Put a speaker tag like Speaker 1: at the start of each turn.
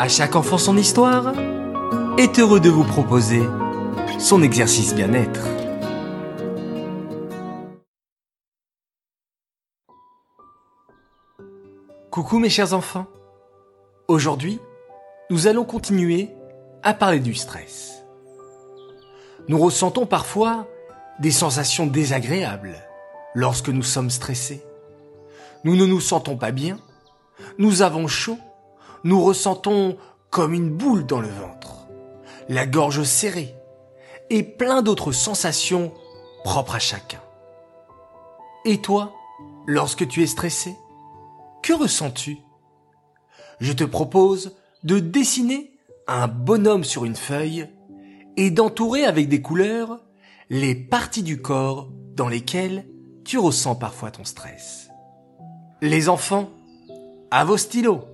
Speaker 1: À chaque enfant son histoire est heureux de vous proposer son exercice bien-être. Coucou mes chers enfants. Aujourd'hui, nous allons continuer à parler du stress. Nous ressentons parfois des sensations désagréables lorsque nous sommes stressés. Nous ne nous sentons pas bien, nous avons chaud, nous ressentons comme une boule dans le ventre, la gorge serrée et plein d'autres sensations propres à chacun. Et toi, lorsque tu es stressé, que ressens-tu? Je te propose de dessiner un bonhomme sur une feuille et d'entourer avec des couleurs les parties du corps dans lesquelles tu ressens parfois ton stress. Les enfants, à vos stylos